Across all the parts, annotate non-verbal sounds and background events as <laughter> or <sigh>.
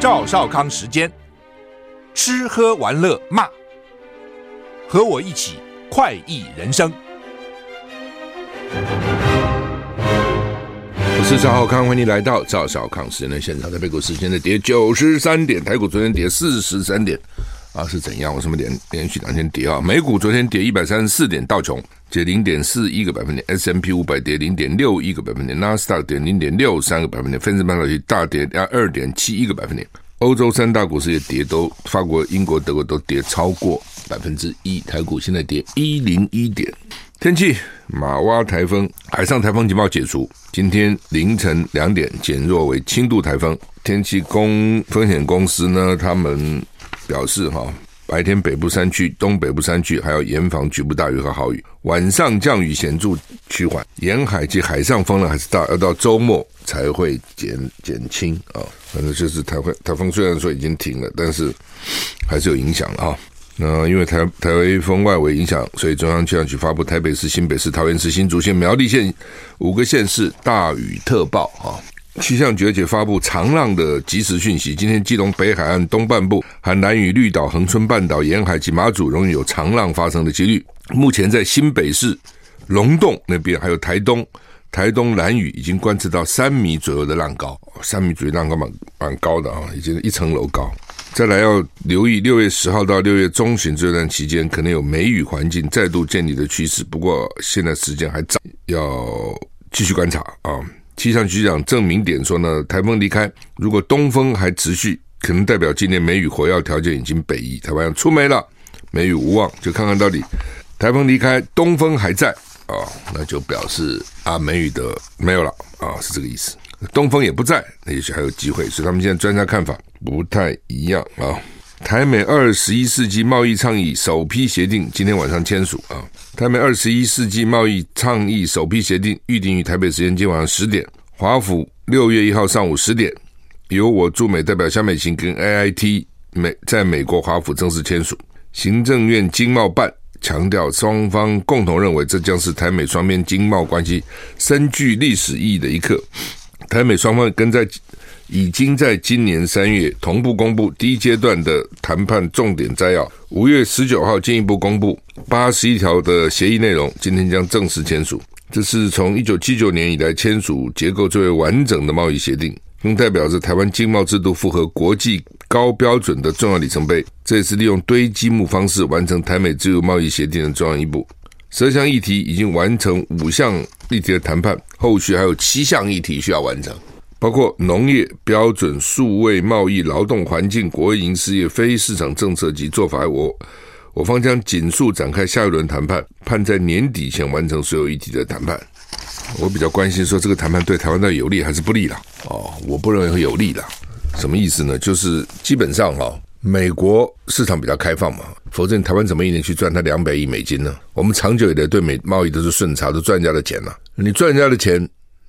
赵少康时间，吃喝玩乐骂，和我一起快意人生。我是赵少康，欢迎来到赵少康时间的现场。台北股市现在跌九十三点，台股昨天跌四十三点。啊，是怎样？为什么连连续两天跌啊？美股昨天跌一百三十四点，道琼跌零点四一个百分点，S M P 五百跌零点六一个百分点，纳斯达克跌零点六三个百分点，费城半导体大跌二点七一个百分点。欧洲三大股市也跌，都法国、英国、德国都跌超过百分之一。台股现在跌一零一点。天气，马哇台风，海上台风警报解除，今天凌晨两点减弱为轻度台风。天气公风险公司呢，他们。表示哈，白天北部山区、东北部山区还要严防局部大雨和豪雨，晚上降雨显著趋缓，沿海及海上风浪还是大，要到周末才会减减轻啊。反正就是台风，台风虽然说已经停了，但是还是有影响了啊。那因为台台风外围影响，所以中央气象局发布台北市、新北市、桃园市、新竹县、苗栗县五个县市大雨特报啊。气象局也发布长浪的即时讯息，今天基隆北海岸东半部、和兰屿、绿岛、恒春半岛沿海及马祖容易有长浪发生的几率。目前在新北市龙洞那边，还有台东、台东兰屿已经观测到三米左右的浪高，三米左右浪高蛮蛮高的啊，已经一层楼高。再来要留意六月十号到六月中旬这段期间，可能有梅雨环境再度建立的趋势。不过现在时间还早，要继续观察啊。气象局长郑明典说呢，台风离开，如果东风还持续，可能代表今年梅雨活跃条件已经北移，台湾要出梅了，梅雨无望，就看看到底台风离开，东风还在啊、那就表示啊梅雨的没有了啊、是这个意思。东风也不在，那也许还有机会，所以他们现在专家看法不太一样啊。台美二十一世纪贸易倡议首批协定今天晚上签署啊！台美二十一世纪贸易倡议首批协定预定于台北时间今晚上十点，华府六月一号上午十点，由我驻美代表萧美琴跟 AIT 美在美国华府正式签署。行政院经贸办强调，双方共同认为这将是台美双边经贸关系深具历史意义的一刻。台美双方跟在。已经在今年三月同步公布第一阶段的谈判重点摘要，五月十九号进一步公布八十一条的协议内容，今天将正式签署。这是从一九七九年以来签署结构最为完整的贸易协定，并代表着台湾经贸制度符合国际高标准的重要里程碑。这也是利用堆积木方式完成台美自由贸易协定的重要一步。十二项议题已经完成五项议题的谈判，后续还有七项议题需要完成。包括农业标准、数位贸易、劳动环境、国营事业、非市场政策及做法，我我方将紧速展开下一轮谈判，盼在年底前完成所有议题的谈判。我比较关心说这个谈判对台湾到底有利还是不利啦？哦，我不认为会有利啦。什么意思呢？就是基本上哈，美国市场比较开放嘛，否则你台湾怎么一年去赚它两百亿美金呢？我们长久以来对美贸易都是顺差，都赚人家的钱呐。你赚人家的钱。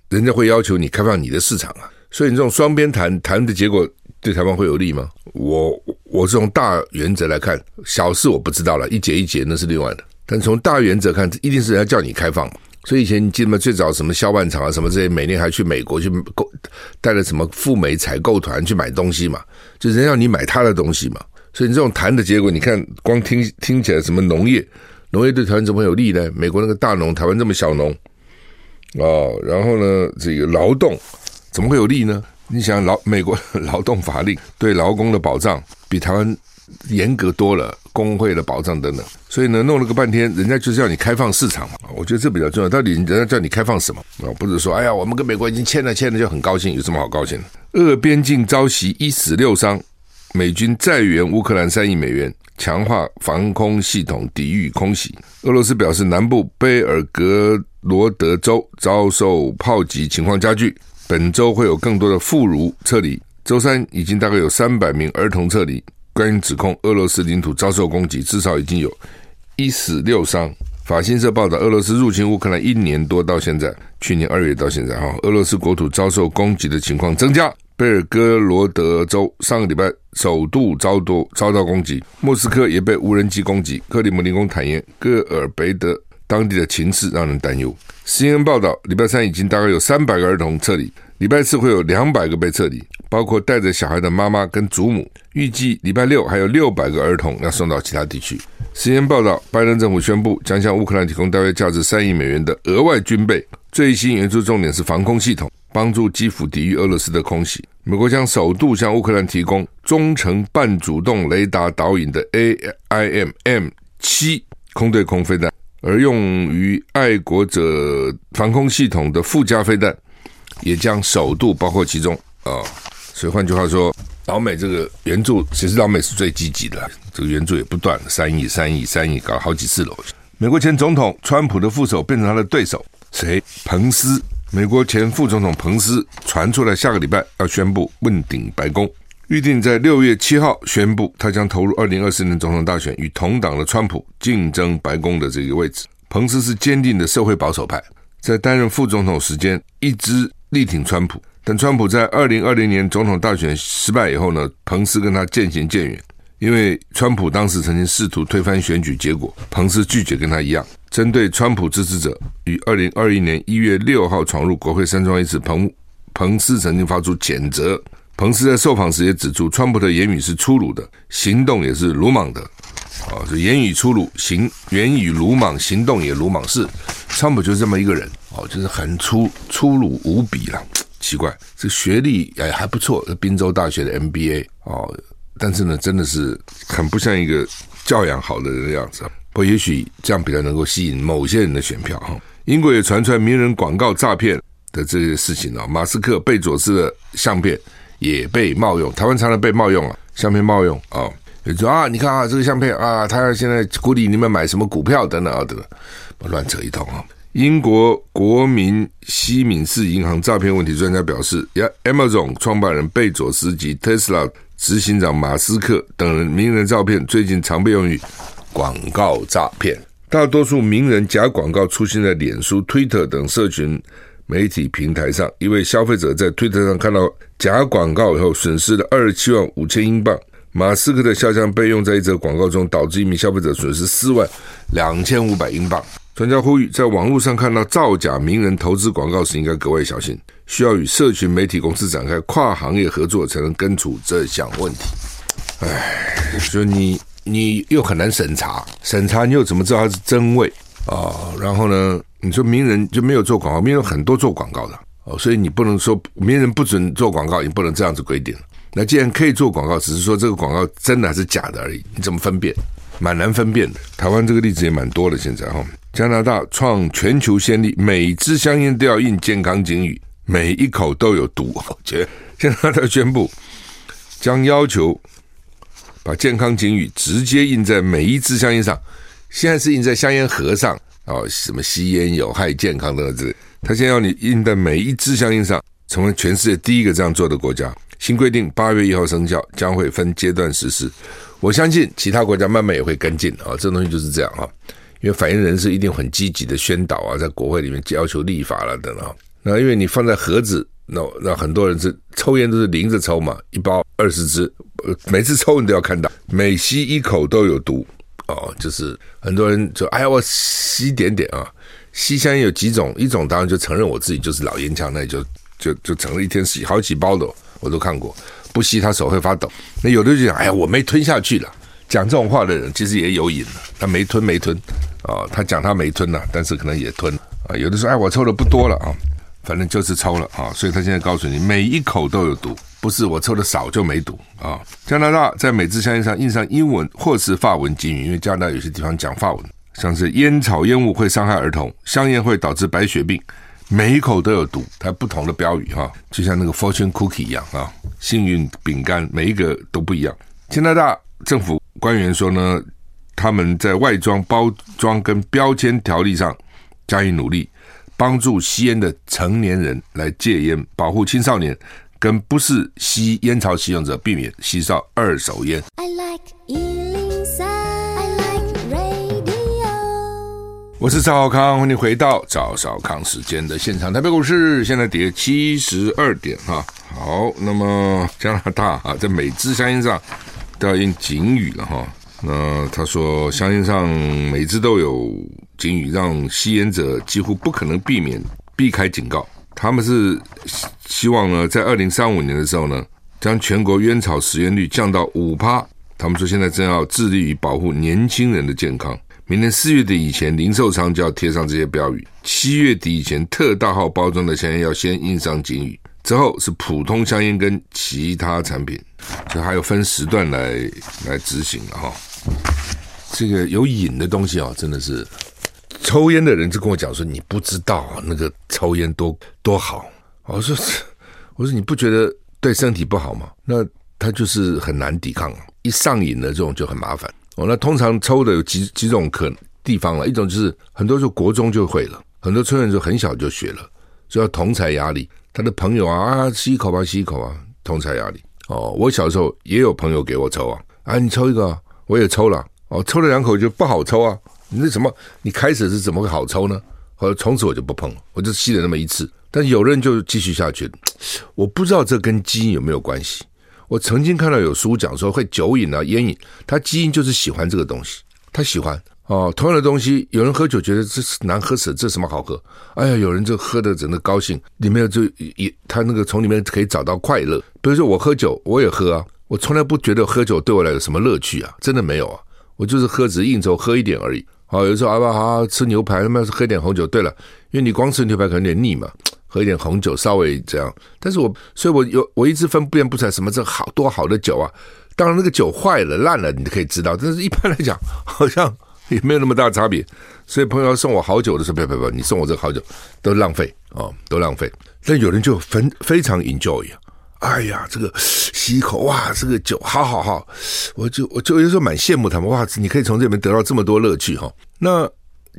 人家会要求你开放你的市场啊，所以你这种双边谈谈的结果对台湾会有利吗？我我是从大原则来看，小事我不知道了，一节一节那是另外的。但从大原则看，一定是人家叫你开放。所以以前你记得吗？最早什么萧万长啊，什么这些，每年还去美国去购带了什么赴美采购团去买东西嘛，就人家要你买他的东西嘛。所以你这种谈的结果，你看光听听起来什么农业，农业对台湾怎么有利呢？美国那个大农，台湾这么小农。哦，然后呢，这个劳动怎么会有利呢？你想劳美国 <laughs> 劳动法令对劳工的保障比台湾严格多了，工会的保障等等，所以呢，弄了个半天，人家就是要你开放市场嘛。我觉得这比较重要。到底人家叫你开放什么啊？不是说哎呀，我们跟美国已经签了，签了就很高兴，有什么好高兴的？俄边境遭袭，一死六伤，美军再援乌克兰三亿美元，强化防空系统抵御空袭。俄罗斯表示，南部贝尔格。罗德州遭受炮击，情况加剧。本周会有更多的妇孺撤离。周三已经大概有三百名儿童撤离。关于指控俄罗斯领土遭受攻击，至少已经有一死六伤。法新社报道，俄罗斯入侵乌克兰一年多到现在，去年二月到现在，哈，俄罗斯国土遭受攻击的情况增加。贝尔哥罗德州上个礼拜首度遭多遭到攻击，莫斯科也被无人机攻击。克里姆林宫坦言，戈尔贝德。当地的情势让人担忧。CNN 报道，礼拜三已经大概有三百个儿童撤离，礼拜四会有两百个被撤离，包括带着小孩的妈妈跟祖母。预计礼拜六还有六百个儿童要送到其他地区。CNN 报道，拜登政府宣布将向乌克兰提供大约价值三亿美元的额外军备，最新援助重点是防空系统，帮助基辅抵御俄罗斯的空袭。美国将首度向乌克兰提供中程半主动雷达导引的 AIM-M 七空对空飞弹，而用于爱国者防空系统的附加飞弹也将首度包括其中。啊、所以换句话说。老美这个援助，其实老美是最积极的，这个援助也不断，三亿、三亿、三亿，搞了好几次了。美国前总统川普的副手变成他的对手，谁？彭斯。美国前副总统彭斯传出来，下个礼拜要宣布问鼎白宫，预定在六月七号宣布，他将投入二零二四年总统大选，与同党的川普竞争白宫的这个位置。彭斯是坚定的社会保守派，在担任副总统时间一直力挺川普。但川普在二零二零年总统大选失败以后呢，彭斯跟他渐行渐远，因为川普当时曾经试图推翻选举结果，彭斯拒绝跟他一样。针对川普支持者于二零二一年一月六号闯入国会山庄一事，彭彭斯曾经发出谴责。彭斯在受访时也指出，川普的言语是粗鲁的，行动也是鲁莽的。啊，这言语粗鲁，行言语鲁莽，行动也鲁莽，是川普就是这么一个人。哦，就是很粗粗鲁无比了。奇怪，这学历也还不错，是宾州大学的 MBA 哦，但是呢，真的是很不像一个教养好的人的样子。不，也许这样比较能够吸引某些人的选票哈。英国也传出来名人广告诈骗的这些事情啊，马斯克、贝佐斯的相片也被冒用，台湾常常被冒用了，相片冒用啊，就说啊，你看啊，这个相片啊，他现在鼓励你们买什么股票等等啊等等，乱扯一通啊。英国国民西敏寺银行诈骗问题专家表示，Amazon 创办人贝佐斯及特斯拉执行长马斯克等人名人照片最近常被用于广告诈骗。大多数名人假广告出现在脸书、Twitter 等社群媒体平台上。一位消费者在推特上看到假广告以后，损失了二十七万五千英镑。马斯克的肖像被用在一则广告中，导致一名消费者损失四万两千五百英镑。专家呼吁，在网络上看到造假名人投资广告时，应该格外小心，需要与社群媒体公司展开跨行业合作，才能根除这项问题。哎，所以你你又很难审查，审查你又怎么知道它是真伪啊、然后呢，你说名人就没有做广告，名人很多做广告的哦，所以你不能说名人不准做广告，你不能这样子规定。那既然可以做广告，只是说这个广告真的还是假的而已，你怎么分辨？蛮难分辨的。台湾这个例子也蛮多的，现在哈。加拿大创全球先例，每支香烟都要印健康警语，每一口都有毒。我觉得加拿大宣布将要求把健康警语直接印在每一支香烟上。现在是印在香烟盒上哦，什么吸烟有害健康的之类。他现在要你印在每一支香烟上，成为全世界第一个这样做的国家。新规定八月一号生效，将会分阶段实施。我相信其他国家慢慢也会跟进啊，这东西就是这样啊。因为反映人士一定很积极的宣导啊，在国会里面要求立法了等等。那因为你放在盒子，那那很多人是抽烟都是零着抽嘛，一包二十支，每次抽你都要看到，每吸一口都有毒哦。就是很多人就哎呀，我吸一点点啊，吸香烟有几种，一种当然就承认我自己就是老烟枪，那就就就承认一天吸好几包的，我都看过。不吸他手会发抖。那有的就讲，哎呀，我没吞下去了。讲这种话的人其实也有瘾了，他没吞没吞啊，他讲他没吞了，但是可能也吞啊。有的说，哎，我抽的不多了啊，反正就是抽了啊，所以他现在告诉你，每一口都有毒，不是我抽的少就没毒啊。加拿大在每支香烟上印上英文或是法文警语，因为加拿大有些地方讲法文，像是烟草烟雾会伤害儿童，香烟会导致白血病，每一口都有毒，它不同的标语哈，就像那个 Fortune Cookie 一样啊，幸运饼干每一个都不一样。加拿大政府。官员说呢，他们在外装、包装跟标签条例上加以努力，帮助吸烟的成年人来戒烟，保护青少年跟不是吸烟草使用者，避免吸上二手烟。I like 103, I like radio。我是赵少康，欢迎回到赵少康时间的现场。台北股市现在跌七十二点哈。好，那么加拿大啊，在每支香烟上。都要印警语了哈，那他说香烟上每支都有警语，让吸烟者几乎不可能避免避开警告。他们是希望呢，在二零三五年的时候呢，将全国烟草食烟率降到五趴。他们说现在正要致力于保护年轻人的健康。明年四月底以前，零售商就要贴上这些标语；七月底以前，特大号包装的香烟要先印上警语。之后是普通香烟跟其他产品，这还有分时段来来执行的哈。这个有瘾的东西啊，真的是抽烟的人就跟我讲说，你不知道那个抽烟多多好。我说 <laughs> 我说你不觉得对身体不好吗？那他就是很难抵抗，一上瘾的这种就很麻烦。哦，那通常抽的有几几种可地方了，一种就是很多就国中就会了，很多抽烟就很小就学了，就要同侪压力。他的朋友啊啊，吸一口吧，吸一口啊，同侪压力哦。我小时候也有朋友给我抽啊，啊，你抽一个，我也抽了哦，抽了两口就不好抽啊。你那什么，你开始是怎么会好抽呢？后来从此我就不碰了，我就吸了那么一次。但有人就继续下去，我不知道这跟基因有没有关系。我曾经看到有书讲说会酒瘾啊、烟瘾，他基因就是喜欢这个东西，他喜欢。哦，同样的东西，有人喝酒觉得这是难喝死，这什么好喝？哎呀，有人就喝的整个高兴，里面就也他那个从里面可以找到快乐。比如说我喝酒，我也喝啊，我从来不觉得喝酒对我来有什么乐趣啊，真的没有啊，我就是喝只是应酬喝一点而已。哦，有时候啊不好吃牛排，他妈是喝点红酒。对了，因为你光吃牛排可能有点腻嘛，<tsk> 喝一点红酒稍微这样。但是我所以我有我一直分辨不出来什么这好多好的酒啊。当然那个酒坏了烂了，你可以知道，但是一般来讲好像。也没有那么大差别，所以朋友要送我好酒的时候，不不不，你送我这个好酒都浪费哦，都浪费。但有人就非非常 enjoy 啊，哎呀，这个吸一口哇，这个酒好好好，我就我就有时候蛮羡慕他们哇，你可以从这里面得到这么多乐趣哈、哦。那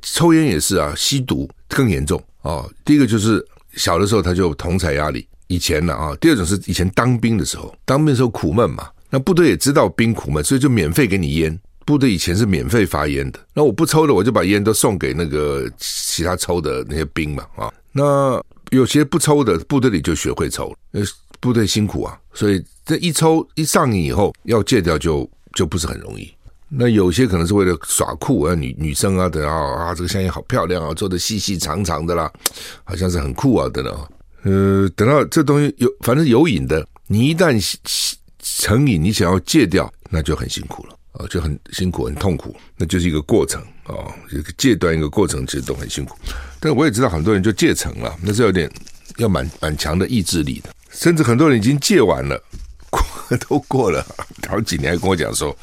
抽烟也是啊，吸毒更严重哦。第一个就是小的时候他就同侪压力，以前呢啊。第二种是以前当兵的时候，当兵的时候苦闷嘛，那部队也知道兵苦闷，所以就免费给你烟。部队以前是免费发烟的，那我不抽的，我就把烟都送给那个其他抽的那些兵嘛啊。那有些不抽的，部队里就学会抽，部队辛苦啊，所以这一抽一上瘾以后，要戒掉就就不是很容易。那有些可能是为了耍酷啊，女女生啊等啊啊，这个香烟好漂亮啊，做的细细长长的啦，好像是很酷啊等等。呃，等到这东西有，反正有瘾的，你一旦成瘾，你想要戒掉，那就很辛苦了。啊，就很辛苦，很痛苦，那就是一个过程啊，一个戒断一个过程，其实都很辛苦。但我也知道很多人就戒成了，那是有点要蛮蛮强的意志力的，甚至很多人已经戒完了，过 <laughs> 都过了好几年，还跟我讲说，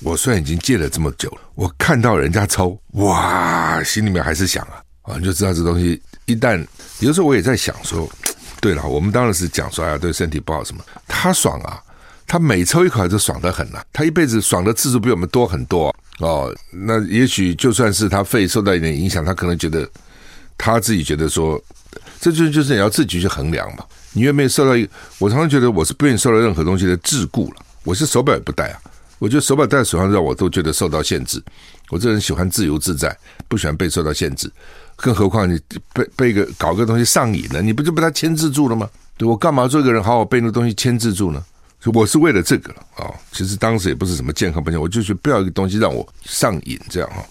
我虽然已经戒了这么久了，我看到人家抽，哇，心里面还是想啊，啊，你就知道这东西一旦，有时候我也在想说，对了，我们当然是讲说，哎呀，对身体不好什么，他爽啊。他每抽一口就爽得很了，他一辈子爽的次数比我们多很多哦。那也许就算是他肺受到一点影响，他可能觉得他自己觉得说，这就就是你要自己去衡量嘛。你愿不愿意受到一个？我常常觉得我是不愿意受到任何东西的桎梏了。我是手表也不戴啊，我觉得手表戴在手上让我都觉得受到限制。我这人喜欢自由自在，不喜欢被受到限制。更何况你被被一个搞个东西上瘾了，你不就被他牵制住了吗？对，我干嘛做一个人好好被那个东西牵制住呢？我是为了这个啊、其实当时也不是什么健康不健康，我就是不要一个东西让我上瘾，这样啊，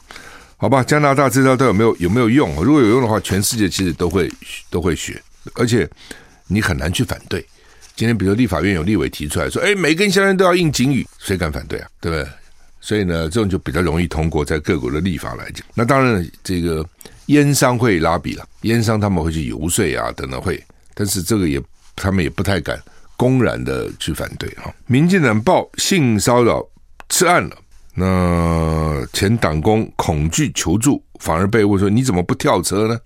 好吧？加拿大这招都有没有有没有用？如果有用的话，全世界其实都会都会学，而且你很难去反对。今天比如立法院有立委提出来说，哎，每根香烟都要印警语，谁敢反对啊？对不对？所以呢，这种就比较容易通过，在各国的立法来讲。那当然，这个烟商会拉比了，烟商他们会去游说啊，等等会，但是这个也他们也不太敢。公然的去反对哈，民进党报性骚扰吃案了，那前党工恐惧求助，反而被问说你怎么不跳车呢？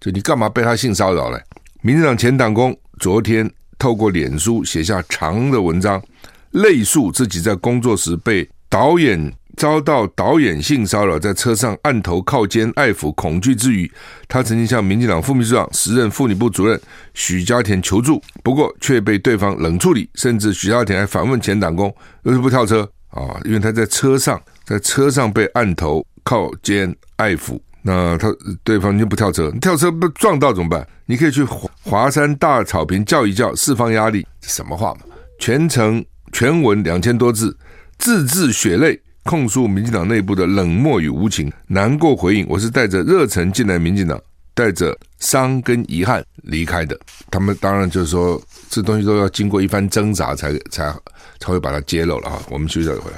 就你干嘛被他性骚扰嘞？民进党前党工昨天透过脸书写下长的文章，泪述自己在工作时被导演。遭到导演性骚扰，在车上按头靠肩爱抚，恐惧之余，他曾经向民进党副秘书长、时任妇女部主任许家田求助，不过却被对方冷处理，甚至许家田还反问前党工为什么不跳车啊？因为他在车上，在车上被按头靠肩爱抚，那他对方就不跳车，跳车不撞到怎么办？你可以去华山大草坪叫一叫，释放压力，什么话嘛？全程全文两千多字，字字血泪。控诉民进党内部的冷漠与无情，难过回应。我是带着热忱进来民进党，带着伤跟遗憾离开的。他们当然就是说，这东西都要经过一番挣扎才才才会把它揭露了哈。我们休息再回来。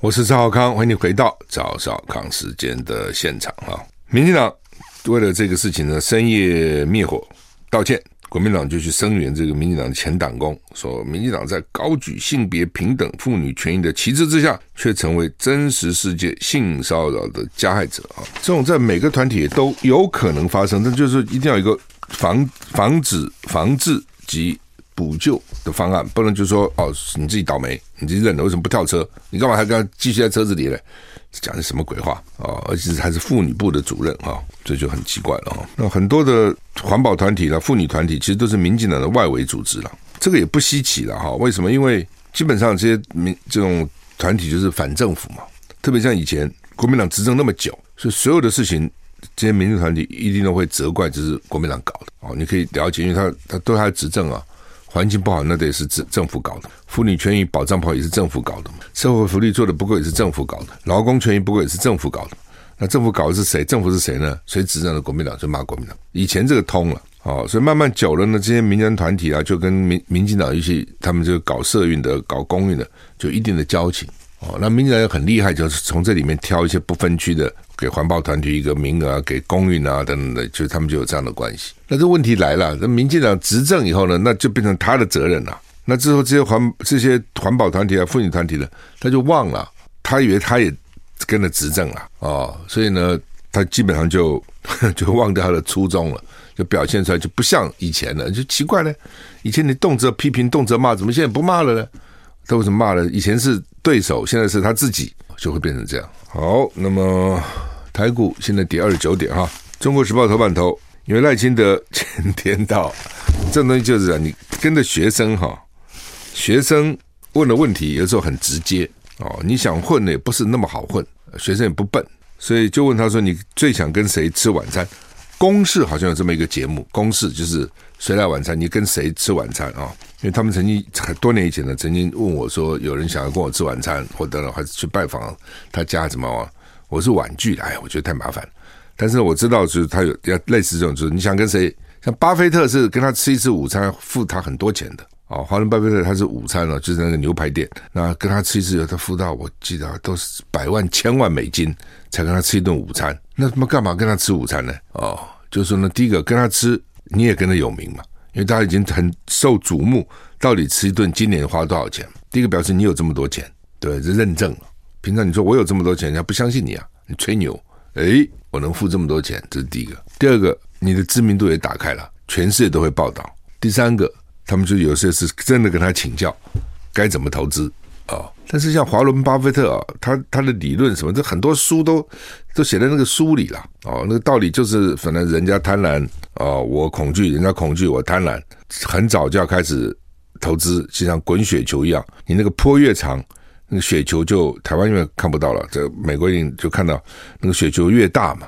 我是赵少康，欢迎你回到赵少康时间的现场啊。民进党为了这个事情呢，深夜灭火道歉。国民党就去声援这个民进党的前党工，说民进党在高举性别平等、妇女权益的旗帜之下，却成为真实世界性骚扰的加害者啊！这种在每个团体都有可能发生，但就是一定要一个防防止、防治及补救的方案，不能就说哦，你自己倒霉，你自己认了，为什么不跳车？你干嘛还跟他继续在车子里呢？讲的什么鬼话啊！而且还是妇女部的主任啊，这就很奇怪了啊。那很多的环保团体啦、妇女团体，其实都是民进党的外围组织了，这个也不稀奇了哈。为什么？因为基本上这些民这种团体就是反政府嘛。特别像以前国民党执政那么久，所以所有的事情，这些民主团体一定都会责怪，就是国民党搞的哦。你可以了解，因为他他都还执政啊。环境不好，那得是政政府搞的；妇女权益保障不好，也是政府搞的；社会福利做的不够，也是政府搞的；劳工权益不够，也是政府搞的。那政府搞的是谁？政府是谁呢？谁执政的国民党就骂国民党。以前这个通了，哦，所以慢慢久了呢，这些民间团体啊，就跟民民进党一些他们就搞社运的、搞公运的，就一定的交情。哦，那民进党也很厉害，就是从这里面挑一些不分区的。给环保团体一个名额，给公运啊等等的，就他们就有这样的关系。那这问题来了，那民进党执政以后呢，那就变成他的责任了。那之后这些环这些环保团体啊、妇女团体呢，他就忘了，他以为他也跟着执政了哦，所以呢，他基本上就 <laughs> 就忘掉他的初衷了，就表现出来就不像以前了，就奇怪呢。以前你动辄批评、动辄骂，怎么现在不骂了呢？他为什么骂了？以前是对手，现在是他自己，就会变成这样。好，那么。台股现在跌二十九点哈，《中国时报》头版头，因为赖清德前天到，<laughs> 这东西就是啊，你跟着学生哈，学生问的问题有时候很直接哦，你想混呢也不是那么好混，学生也不笨，所以就问他说：“你最想跟谁吃晚餐？”公视好像有这么一个节目，公视就是谁来晚餐，你跟谁吃晚餐啊？因为他们曾经很多年以前呢，曾经问我说，有人想要跟我吃晚餐，或者还是去拜访他家怎么啊？我是婉拒的，哎，我觉得太麻烦。但是我知道，就是他有要类似这种，就是你想跟谁，像巴菲特是跟他吃一次午餐，付他很多钱的哦。华伦巴菲特他是午餐哦，就是那个牛排店，那跟他吃一次，他付到我记得都是百万、千万美金才跟他吃一顿午餐。那他妈干嘛跟他吃午餐呢？哦，就是说呢，第一个跟他吃，你也跟他有名嘛，因为他已经很受瞩目。到底吃一顿今年花多少钱？第一个表示你有这么多钱，对，这认证了。平常你说我有这么多钱，人家不相信你啊，你吹牛，诶，我能付这么多钱，这是第一个。第二个，你的知名度也打开了，全世界都会报道。第三个，他们就有些是真的跟他请教该怎么投资啊、哦。但是像华伦巴菲特啊，他他的理论什么，这很多书都都写在那个书里了哦。那个道理就是，反正人家贪婪哦，我恐惧，人家恐惧，我贪婪，很早就要开始投资，就像滚雪球一样，你那个坡越长。那个雪球就台湾因为看不到了，这美国人就看到那个雪球越大嘛，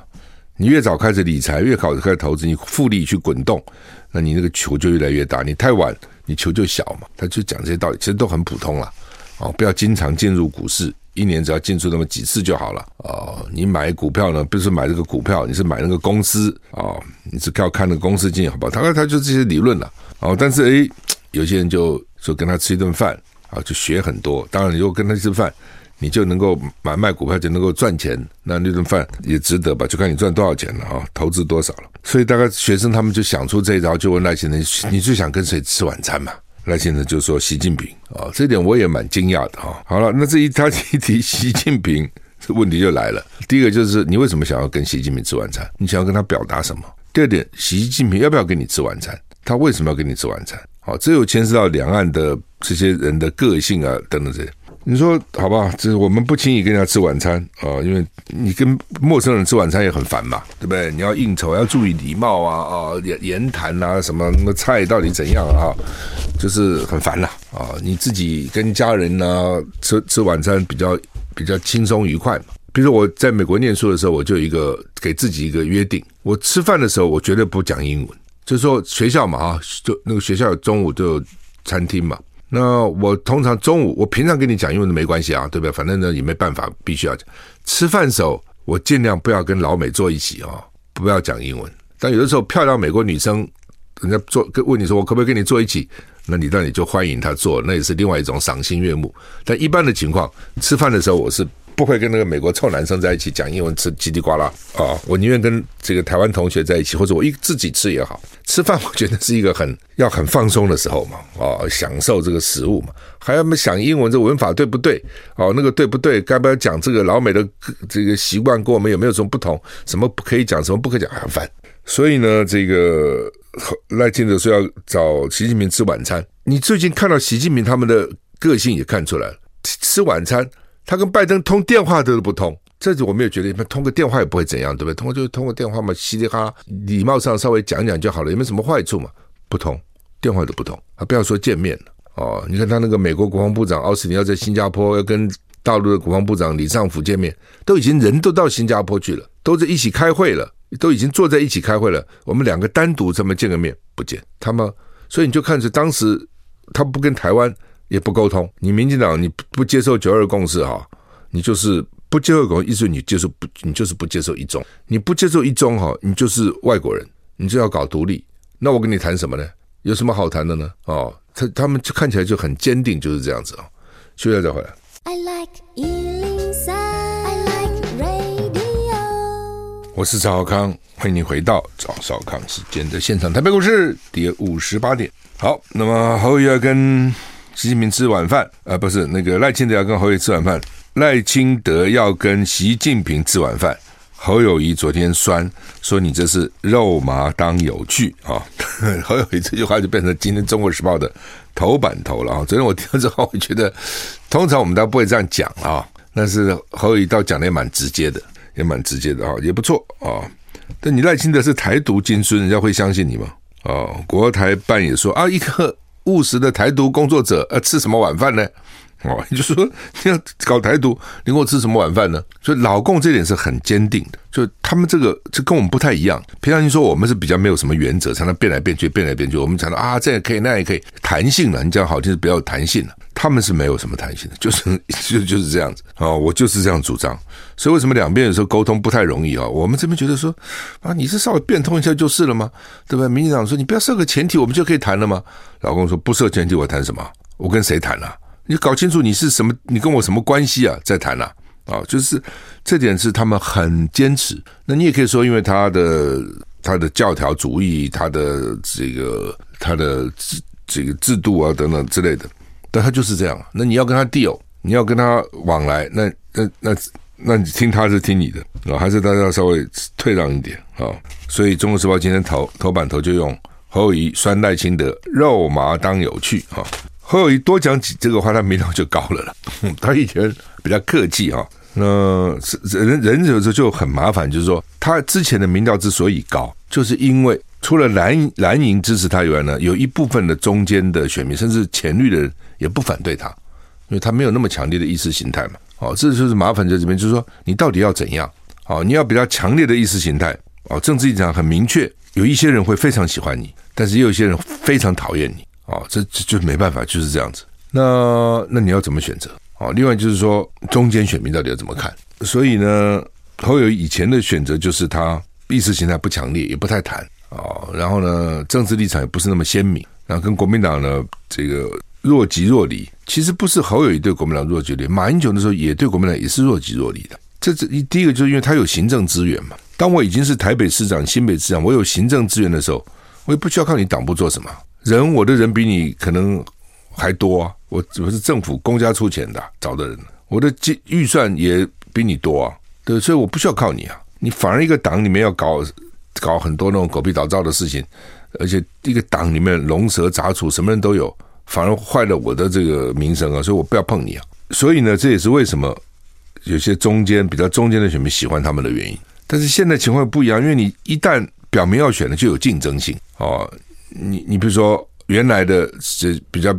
你越早开始理财，越早开始投资，你复利去滚动，那你那个球就越来越大。你太晚，你球就小嘛。他就讲这些道理，其实都很普通了。哦，不要经常进入股市，一年只要进出那么几次就好了。哦，你买股票呢，不是买这个股票，你是买那个公司哦，你只要看那个公司经营好不好？大概他就这些理论了。哦，但是诶，有些人就说跟他吃一顿饭。啊，就学很多。当然，如果跟他吃饭，你就能够买卖股票，就能够赚钱。那那顿饭也值得吧？就看你赚多少钱了啊，投资多少了。所以，大概学生他们就想出这一招，就问赖清德：“你最想跟谁吃晚餐嘛？”赖先生就说：“习近平。”啊，这点我也蛮惊讶的哈。好了，那这一他一提习近平，这问题就来了。第一个就是你为什么想要跟习近平吃晚餐？你想要跟他表达什么？第二点，习近平要不要跟你吃晚餐？他为什么要跟你吃晚餐？好，这又牵涉到两岸的这些人的个性啊，等等这些。你说好吧，这我们不轻易跟人家吃晚餐啊，因为你跟陌生人吃晚餐也很烦嘛，对不对？你要应酬，要注意礼貌啊，啊，言言谈啊，什么那个菜到底怎样啊，就是很烦了啊。你自己跟家人呢、吃吃晚餐比较比较轻松愉快嘛。比如说我在美国念书的时候，我就有一个给自己一个约定，我吃饭的时候我绝对不讲英文。就是说学校嘛啊，就那个学校中午就有餐厅嘛，那我通常中午，我平常跟你讲英文都没关系啊，对不对？反正呢也没办法，必须要讲。吃饭时候，我尽量不要跟老美坐一起啊、哦，不要讲英文。但有的时候，漂亮美国女生，人家坐跟问你说，我可不可以跟你坐一起？那你那你就欢迎她坐，那也是另外一种赏心悦目。但一般的情况，吃饭的时候我是。不会跟那个美国臭男生在一起讲英文吃叽里呱啦啊！我宁愿跟这个台湾同学在一起，或者我一自己吃也好。吃饭我觉得是一个很要很放松的时候嘛，啊，享受这个食物嘛，还要么想英文这文法对不对？哦，那个对不对？该不要讲这个老美的这个习惯跟我们有没有什么不同？什么可以讲，什么不可以讲，很烦。所以呢，这个赖清德说要找习近平吃晚餐，你最近看到习近平他们的个性也看出来了，吃晚餐。他跟拜登通电话都不通，这次我没有觉得，通个电话也不会怎样，对不对？通过就是通个电话嘛，稀里哈啦，礼貌上稍微讲讲就好了，也没什么坏处嘛。不通，电话都不通，啊不要说见面了哦。你看他那个美国国防部长奥斯汀要在新加坡要跟大陆的国防部长李尚福见面，都已经人都到新加坡去了，都在一起开会了，都已经坐在一起开会了。我们两个单独这么见个面不见他们，所以你就看着当时他不跟台湾。也不沟通，你民进党你不接受九二共识哈，你就是不接受九二共识，你接受不，你就是不接受一中，你不接受一中哈，你就是外国人，你就要搞独立，那我跟你谈什么呢？有什么好谈的呢？哦，他他们就看起来就很坚定，就是这样子啊。休息再回来。I like 103, I like radio。我是赵少康，欢迎你回到赵少康时间的现场。台北股市跌五十八点。好，那么后又要跟。习近平吃晚饭，呃，不是那个赖清德要跟侯友宜吃晚饭，赖清德要跟习近平吃晚饭。侯友宜昨天酸说：“你这是肉麻当有趣啊！” <laughs> 侯友谊这句话就变成今天《中国时报》的头版头了啊！昨天我听了之后，我觉得通常我们都不会这样讲啊，但是侯友谊倒讲的也蛮直接的，也蛮直接的啊，也不错啊。但你赖清德是台独金孙，人家会相信你吗？啊，国台办也说啊，一个。务实的台独工作者，呃，吃什么晚饭呢？哦，<laughs> 也就说你要搞台独，你给我吃什么晚饭呢？所以老共这点是很坚定的，就他们这个这跟我们不太一样。平常你说我们是比较没有什么原则，常常变来变去，变来变去。我们讲到啊，这也可以，那也可以，弹性了。你讲好听是比较有弹性了，他们是没有什么弹性的，<laughs> 就是就就是这样子哦，我就是这样主张。所以为什么两边有时候沟通不太容易啊？我们这边觉得说啊，你是稍微变通一下就是了吗？对不对？民进党说你不要设个前提，我们就可以谈了吗？老公说不设前提，我谈什么？我跟谁谈啊？你搞清楚你是什么，你跟我什么关系啊？再谈啊！啊，就是这点是他们很坚持。那你也可以说，因为他的他的教条主义，他的这个他的制这个制度啊等等之类的，但他就是这样。那你要跟他 deal，你要跟他往来，那那那那你听他是听你的啊，还是大家稍微退让一点啊？所以《中国时报》今天头头版头就用侯友谊酸赖清德，肉麻当有趣啊。侯友谊多讲几这个话，他民调就高了了。<laughs> 他以前比较客气哈，那人人有时候就很麻烦，就是说他之前的民调之所以高，就是因为除了蓝蓝营支持他以外呢，有一部分的中间的选民，甚至浅绿的也不反对他，因为他没有那么强烈的意识形态嘛。哦，这就是麻烦在这边，就是说你到底要怎样？哦，你要比较强烈的意识形态哦，政治立场很明确，有一些人会非常喜欢你，但是也有一些人非常讨厌你。哦，这这就没办法，就是这样子。那那你要怎么选择？哦，另外就是说，中间选民到底要怎么看？所以呢，侯友以前的选择就是他意识形态不强烈，也不太谈哦。然后呢，政治立场也不是那么鲜明。然后跟国民党呢，这个若即若离。其实不是侯友宜对国民党若即若离，马英九的时候也对国民党也是若即若离的。这这第一个就是因为他有行政资源嘛。当我已经是台北市长、新北市长，我有行政资源的时候，我也不需要靠你党部做什么。人，我的人比你可能还多啊！我我是政府公家出钱的找的人，我的预预算也比你多啊，对，所以我不需要靠你啊。你反而一个党里面要搞搞很多那种狗屁倒灶的事情，而且一个党里面龙蛇杂处，什么人都有，反而坏了我的这个名声啊！所以我不要碰你啊。所以呢，这也是为什么有些中间比较中间的选民喜欢他们的原因。但是现在情况不一样，因为你一旦表明要选了，就有竞争性哦。你你比如说原来的这比较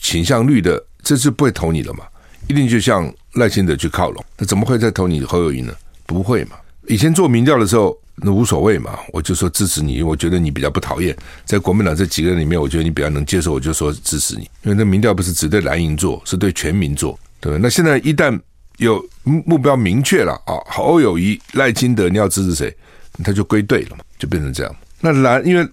倾向绿的，这次不会投你了嘛？一定就向赖清德去靠拢，那怎么会再投你侯友宜呢？不会嘛？以前做民调的时候，那无所谓嘛，我就说支持你，因为我觉得你比较不讨厌，在国民党这几个人里面，我觉得你比较能接受，我就说支持你。因为那民调不是只对蓝营做，是对全民做，对吧？那现在一旦有目标明确了啊，侯友谊、赖清德，你要支持谁，他就归队了嘛，就变成这样。那蓝因为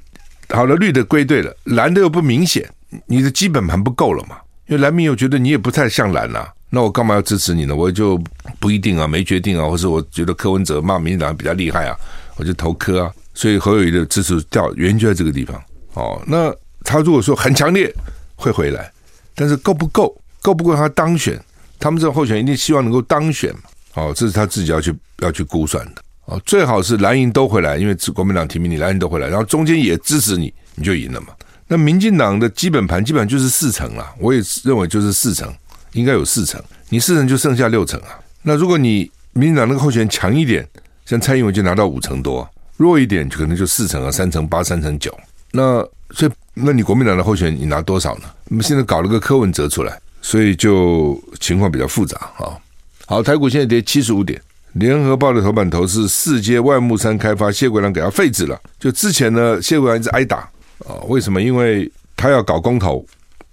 好了，绿的归队了，蓝的又不明显，你的基本盘不够了嘛？因为蓝民又觉得你也不太像蓝啊。那我干嘛要支持你呢？我就不一定啊，没决定啊，或是我觉得柯文哲骂民进党比较厉害啊，我就投柯啊。所以侯友宜的支持掉原因就在这个地方。哦，那他如果说很强烈会回来，但是够不够？够不够他当选？他们这种候选人一定希望能够当选嘛。哦，这是他自己要去要去估算的。哦，最好是蓝营都回来，因为国民党提名你，蓝营都回来，然后中间也支持你，你就赢了嘛。那民进党的基本盘基本上就是四成了，我也认为就是四成。应该有四成，你四成就剩下六成啊。那如果你民进党那个候选人强一点，像蔡英文就拿到五成多，弱一点就可能就四成啊，三成八、三成九。那所以，那你国民党的候选人你拿多少呢？我们现在搞了个柯文哲出来，所以就情况比较复杂啊。好，台股现在跌七十五点。联合报的头版头是四接万木山开发，谢国梁给他废止了。就之前呢，谢国梁一直挨打啊，为什么？因为他要搞公投。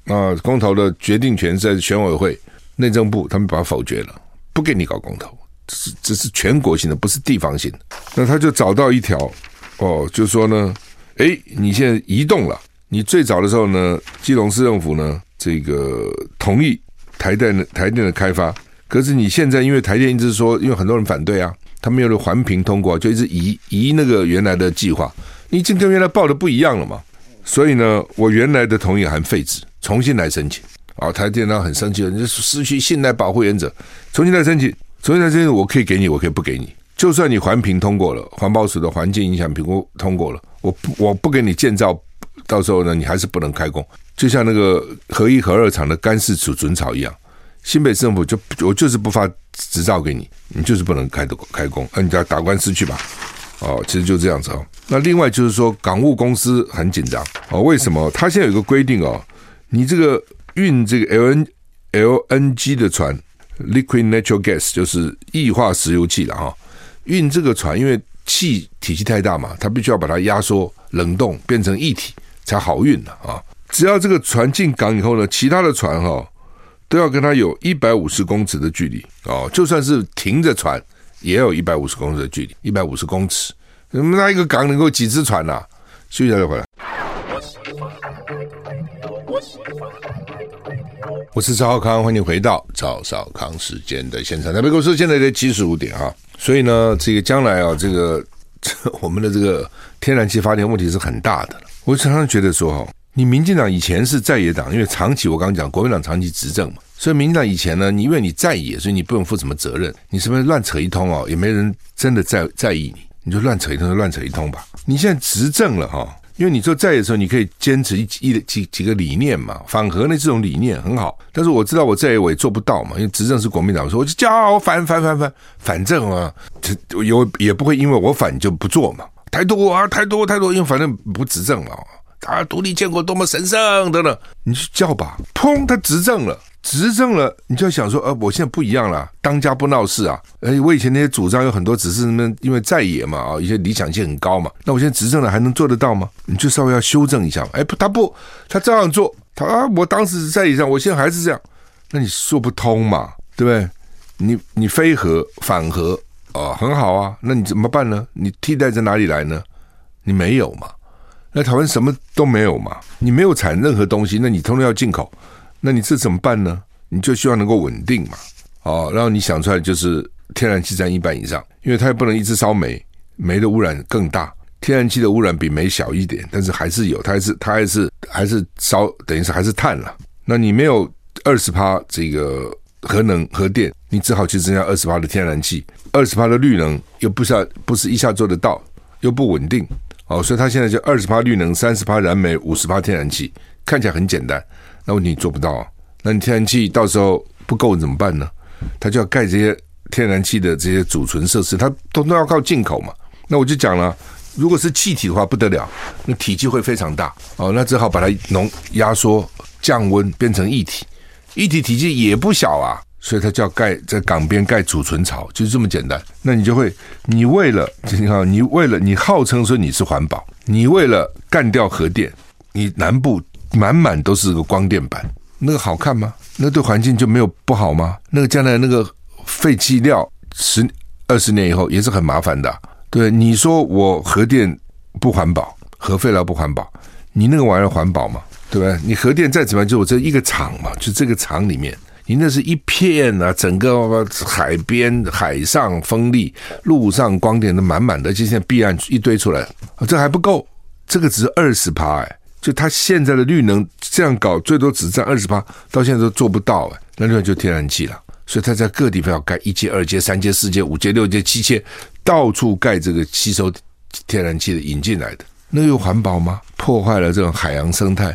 那，公投的决定权在选委会、内政部，他们把它否决了，不给你搞公投，这是这是全国性的，不是地方性的。那他就找到一条，哦，就说呢，哎，你现在移动了，你最早的时候呢，基隆市政府呢，这个同意台电的台电的开发，可是你现在因为台电一直说，因为很多人反对啊，他没有了环评通过，就一直移移那个原来的计划，你已经跟原来报的不一样了嘛，所以呢，我原来的同意函废止。重新来申请啊！台电脑很生气了，你就失去信赖保护原则，重新来申请，重新来申请，我可以给你，我可以不给你。就算你环评通过了，环保署的环境影响评估通过了，我不我不给你建造，到时候呢，你还是不能开工。就像那个核一核二厂的干式储存槽一样，新北政府就我就是不发执照给你，你就是不能开的开工，那你就要打官司去吧。哦，其实就这样子哦。那另外就是说，港务公司很紧张哦，为什么？他现在有个规定哦。你这个运这个 L N L N G 的船，Liquid Natural Gas 就是液化石油气了哈。运这个船，因为气体积太大嘛，它必须要把它压缩、冷冻变成液体才好运的啊。只要这个船进港以后呢，其他的船哈都要跟它有一百五十公尺的距离哦。就算是停着船，也有一百五十公尺的距离，一百五十公尺。那一个港能够几只船呐、啊？休息一下再回来。我是赵少康，欢迎回到赵少康时间的现场。台北股市现在在七十五点啊，所以呢，这个将来啊，这个这我们的这个天然气发电问题是很大的。我常常觉得说哈，你民进党以前是在野党，因为长期我刚刚讲国民党长期执政嘛，所以民进党以前呢，你因为你在野，所以你不用负什么责任，你是不是乱扯一通哦？也没人真的在在意你，你就乱扯一通就乱扯一通吧。你现在执政了哈。因为你说在的时候，你可以坚持一一几几个理念嘛，反核的这种理念很好。但是我知道我在我也做不到嘛，因为执政是国民党，说我就叫我反反反反，反正啊，<laughs> 这有也不会因为我反就不做嘛。太多啊，太多太多，因为反正不执政嘛，啊，独立建国多么神圣等等，你去叫吧，砰，他执政了。执政了，你就要想说，呃，我现在不一样了，当家不闹事啊。哎，我以前那些主张有很多，只是那因为在野嘛，啊，一些理想性很高嘛。那我现在执政了，还能做得到吗？你就稍微要修正一下嘛。哎，不，他不，他这样做，他啊，我当时在野上，我现在还是这样，那你说不通嘛，对不对？你你非核反核啊，很好啊，那你怎么办呢？你替代在哪里来呢？你没有嘛？那台湾什么都没有嘛？你没有产任何东西，那你通通要进口。那你这怎么办呢？你就希望能够稳定嘛，哦，然后你想出来就是天然气占一半以上，因为它也不能一直烧煤，煤的污染更大，天然气的污染比煤小一点，但是还是有，它还是它还是还是烧，等于是还是碳了。那你没有二十趴这个核能核电，你只好去增加二十趴的天然气，二十趴的绿能又不是不是一下做得到，又不稳定，哦，所以它现在就二十趴绿能，三十趴燃煤，五十趴天然气，看起来很简单。那问题你做不到啊？那你天然气到时候不够怎么办呢？他就要盖这些天然气的这些储存设施，它都都要靠进口嘛。那我就讲了，如果是气体的话不得了，那体积会非常大哦。那只好把它浓压缩降温变成液体，液体体积也不小啊。所以他叫盖在港边盖储存槽，就是这么简单。那你就会，你为了你看，你为了你号称说你是环保，你为了干掉核电，你南部满满都是个光电板，那个好看吗？那对环境就没有不好吗？那个将来那个废弃料十二十年以后也是很麻烦的。对，你说我核电不环保，核废料不环保，你那个玩意儿环保吗？对不对？你核电再怎么样，就我这一个厂嘛，就这个厂里面。你那是一片啊，整个海边、海上风力，路上光电都满满的，而且现在弊案一堆出来，这还不够，这个只是二十趴哎，就它现在的绿能这样搞，最多只占二十八，到现在都做不到哎，那另外就天然气了，所以它在各地方要盖一阶、二阶、三阶、四阶、五阶、六阶、七阶，到处盖这个吸收天然气的引进来的，那又环保吗？破坏了这种海洋生态，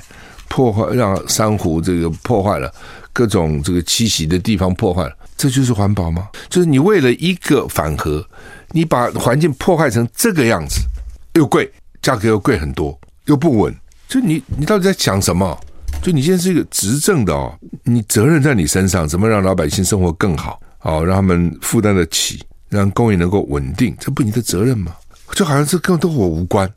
破坏让珊瑚这个破坏了。各种这个栖息的地方破坏了，这就是环保吗？就是你为了一个反核，你把环境破坏成这个样子，又贵，价格又贵很多，又不稳，就你你到底在想什么？就你现在是一个执政的哦，你责任在你身上，怎么让老百姓生活更好？哦，让他们负担得起，让供应能够稳定，这不你的责任吗？就好像是跟都我无关，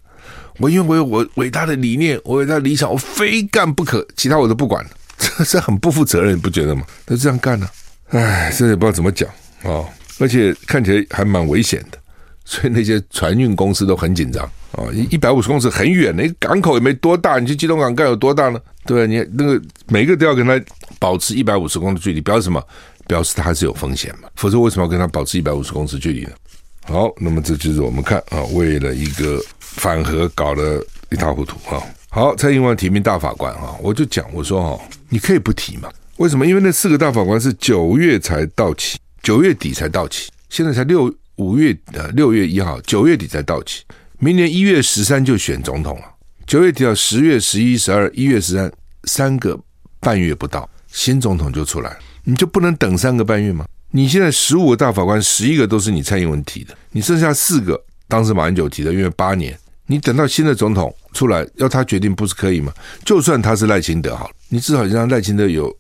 我因为我有我伟大的理念，我伟大的理想，我非干不可，其他我都不管了。<laughs> 这很不负责任，你不觉得吗？都这样干呢、啊，唉，这也不知道怎么讲啊、哦！而且看起来还蛮危险的，所以那些船运公司都很紧张啊！一百五十公尺很远，那港口也没多大，你去基隆港干有多大呢？对，你那个每个都要跟他保持一百五十公尺距离，表示什么？表示他还是有风险嘛？否则为什么要跟他保持一百五十公尺距离呢？好，那么这就是我们看啊，为了一个反核搞得一塌糊涂啊！好，蔡英文提名大法官啊，我就讲我说哈。你可以不提嘛？为什么？因为那四个大法官是九月才到期，九月底才到期，现在才六五月呃六月一号，九月底才到期，明年一月十三就选总统了。九月底到十月十一、十二、一月十三，三个半月不到，新总统就出来，你就不能等三个半月吗？你现在十五个大法官，十一个都是你蔡英文提的，你剩下四个，当时马英九提的，因为八年。你等到新的总统出来，要他决定不是可以吗？就算他是赖清德好了，你至少让赖清德有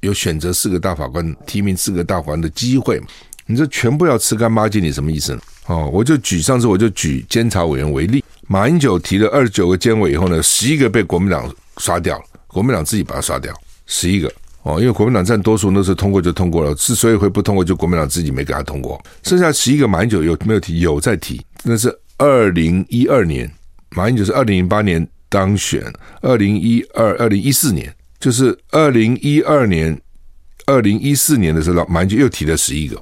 有选择四个大法官提名四个大法官的机会？你这全部要吃干抹净，你什么意思呢？哦，我就举上次我就举监察委员为例，马英九提了二十九个监委以后呢，十一个被国民党刷掉了，国民党自己把它刷掉，十一个哦，因为国民党占多数，那时候通过就通过了，之所以会不通过，就国民党自己没给他通过，剩下十一个马英九有没有提？有在提，那是。二零一二年，马英九是二零零八年当选，二零一二、二零一四年，就是二零一二年、二零一四年的时候，马英九又提了十一个，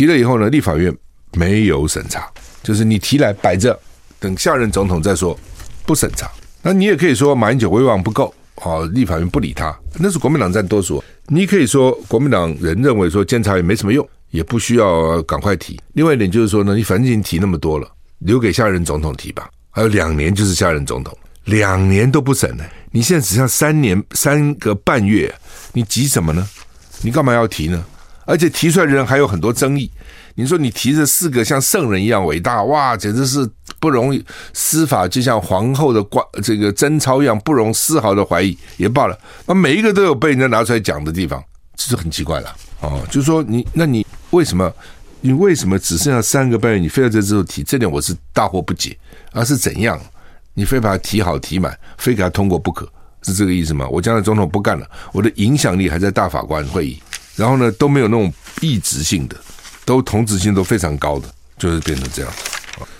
提了以后呢，立法院没有审查，就是你提来摆着，等下任总统再说，不审查。那你也可以说马英九威望不够，好，立法院不理他，那是国民党占多数。你可以说国民党人认为说监察院没什么用，也不需要赶快提。另外一点就是说呢，你反正已经提那么多了。留给下任总统提吧，还有两年就是下任总统，两年都不审呢。你现在只剩三年三个半月，你急什么呢？你干嘛要提呢？而且提出来的人还有很多争议。你说你提这四个像圣人一样伟大，哇，简直是不容易。司法就像皇后的冠这个贞操一样，不容丝毫的怀疑也罢了。那每一个都有被人家拿出来讲的地方，这是很奇怪了哦。就是说你，那你为什么？你为什么只剩下三个半月？你非要在这时候提，这点我是大惑不解。而是怎样？你非把它提好提满，非给他通过不可，是这个意思吗？我将来总统不干了，我的影响力还在大法官会议，然后呢，都没有那种异质性的，都同质性都非常高的，就是变成这样。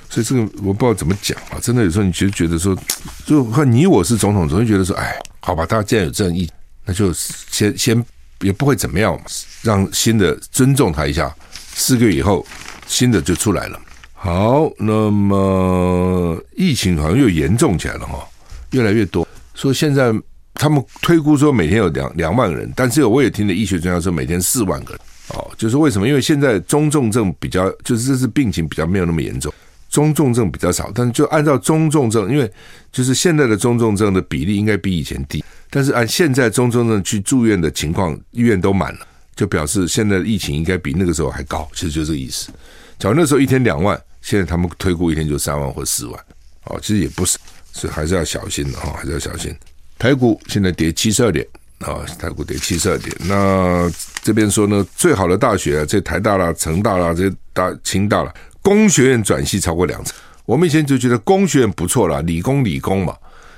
所以这个我不知道怎么讲啊！真的有时候你其实觉得说，就和你我是总统，总会觉得说，哎，好吧，大家既然有正义，那就先先也不会怎么样，让新的尊重他一下。四个月以后，新的就出来了。好，那么疫情好像又严重起来了哈，越来越多。说现在他们推估说每天有两两万人，但是我也听了医学专家说每天四万个人。哦，就是为什么？因为现在中重症比较，就是这次病情比较没有那么严重，中重症比较少。但是就按照中重症，因为就是现在的中重症的比例应该比以前低，但是按现在中重症去住院的情况，医院都满了。就表示现在疫情应该比那个时候还高，其实就这个意思。假如那时候一天两万，现在他们推估一天就三万或四万，哦，其实也不是，所以还是要小心的哈，还是要小心。台股现在跌七十二点啊，台股跌七十二点。那这边说呢，最好的大学啊，这台大啦、成大啦、这大清大啦，工学院转系超过两成。我们以前就觉得工学院不错了，理工理工嘛，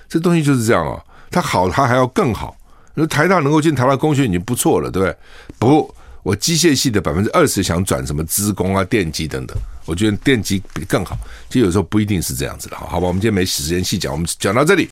这东西就是这样啊。它好，它还要更好。那台大能够进台大工学院已经不错了，对不对？不，我机械系的百分之二十想转什么资工啊、电机等等，我觉得电机比更好。其实有时候不一定是这样子的，好吧？我们今天没时间细讲，我们讲到这里。